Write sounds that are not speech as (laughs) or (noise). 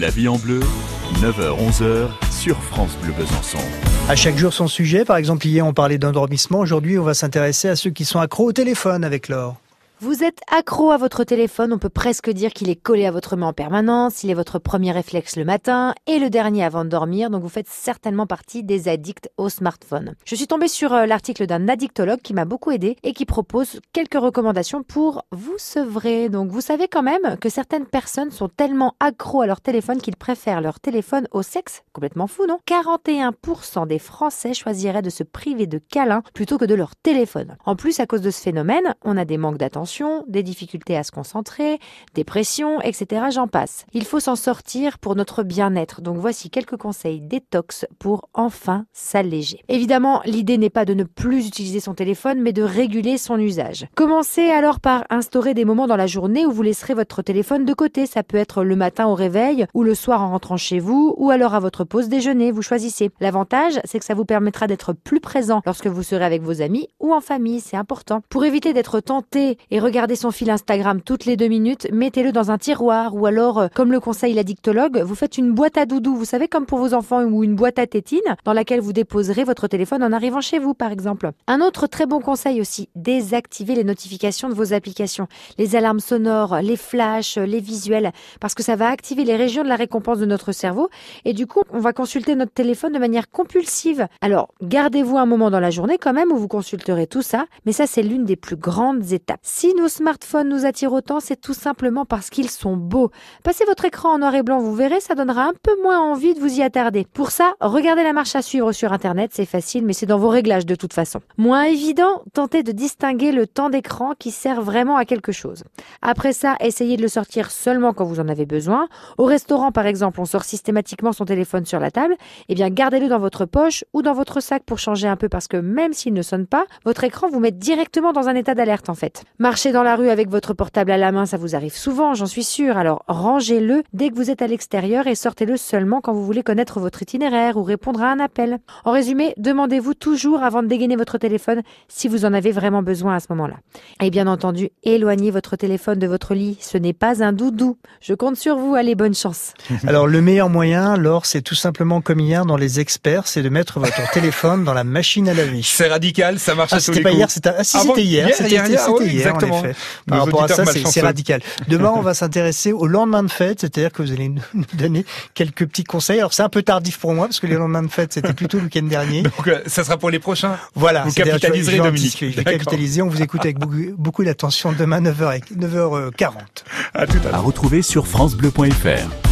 La vie en bleu, 9h-11h sur France Bleu Besançon. À chaque jour son sujet. Par exemple, hier on parlait d'endormissement. Aujourd'hui, on va s'intéresser à ceux qui sont accros au téléphone avec Laure. Vous êtes accro à votre téléphone, on peut presque dire qu'il est collé à votre main en permanence, il est votre premier réflexe le matin et le dernier avant de dormir, donc vous faites certainement partie des addicts au smartphone. Je suis tombée sur euh, l'article d'un addictologue qui m'a beaucoup aidé et qui propose quelques recommandations pour vous sevrer. Donc vous savez quand même que certaines personnes sont tellement accros à leur téléphone qu'ils préfèrent leur téléphone au sexe. Complètement fou, non? 41% des Français choisiraient de se priver de câlins plutôt que de leur téléphone. En plus, à cause de ce phénomène, on a des manques d'attention des difficultés à se concentrer, dépression, etc. J'en passe. Il faut s'en sortir pour notre bien-être. Donc voici quelques conseils détox pour enfin s'alléger. Évidemment, l'idée n'est pas de ne plus utiliser son téléphone, mais de réguler son usage. Commencez alors par instaurer des moments dans la journée où vous laisserez votre téléphone de côté. Ça peut être le matin au réveil, ou le soir en rentrant chez vous, ou alors à votre pause déjeuner. Vous choisissez. L'avantage, c'est que ça vous permettra d'être plus présent lorsque vous serez avec vos amis ou en famille. C'est important. Pour éviter d'être tenté et regardez son fil Instagram toutes les deux minutes, mettez-le dans un tiroir ou alors, euh, comme le conseille l'addictologue, vous faites une boîte à doudou, vous savez, comme pour vos enfants ou une boîte à tétine dans laquelle vous déposerez votre téléphone en arrivant chez vous, par exemple. Un autre très bon conseil aussi, désactivez les notifications de vos applications, les alarmes sonores, les flashs, les visuels, parce que ça va activer les régions de la récompense de notre cerveau et du coup, on va consulter notre téléphone de manière compulsive. Alors, gardez-vous un moment dans la journée quand même où vous consulterez tout ça, mais ça c'est l'une des plus grandes étapes. Si nos smartphones nous attirent autant, c'est tout simplement parce qu'ils sont beaux. Passez votre écran en noir et blanc, vous verrez, ça donnera un peu moins envie de vous y attarder. Pour ça, regardez la marche à suivre sur Internet, c'est facile, mais c'est dans vos réglages de toute façon. Moins évident, tentez de distinguer le temps d'écran qui sert vraiment à quelque chose. Après ça, essayez de le sortir seulement quand vous en avez besoin. Au restaurant, par exemple, on sort systématiquement son téléphone sur la table. Eh bien, gardez-le dans votre poche ou dans votre sac pour changer un peu parce que même s'il ne sonne pas, votre écran vous met directement dans un état d'alerte en fait. Marchez dans la rue avec votre portable à la main, ça vous arrive souvent, j'en suis sûre. Alors rangez-le dès que vous êtes à l'extérieur et sortez-le seulement quand vous voulez connaître votre itinéraire ou répondre à un appel. En résumé, demandez-vous toujours avant de dégainer votre téléphone si vous en avez vraiment besoin à ce moment-là. Et bien entendu, éloignez votre téléphone de votre lit. Ce n'est pas un doudou. Je compte sur vous. Allez, bonne chance. (laughs) Alors le meilleur moyen, Laure, c'est tout simplement comme hier dans les experts, c'est de mettre votre (laughs) téléphone dans la machine à laver. C'est radical, ça marche ah, à tous C'était les pas coups. hier, c'était ah, si, Ah bon, c'était hier, hier, c'était hier, hier, c'était oui, hier, exactement. en effet. Nos Par rapport à ça, c'est- radical. Demain, on va s'intéresser au lendemain de fête, c'est-à-dire que vous allez nous donner quelques petits conseils. Alors c'est un peu tardif pour moi parce que les lendemains de fête, c'était plutôt le week-end dernier. (laughs) Donc euh, ça sera pour les prochains. Voilà, Vous capitaliserez, Dominique. Je vais capitaliser, on vous écoute avec beaucoup, beaucoup d'attention demain 9h, 9h40. À tout à l'heure. À retrouver sur FranceBleu.fr.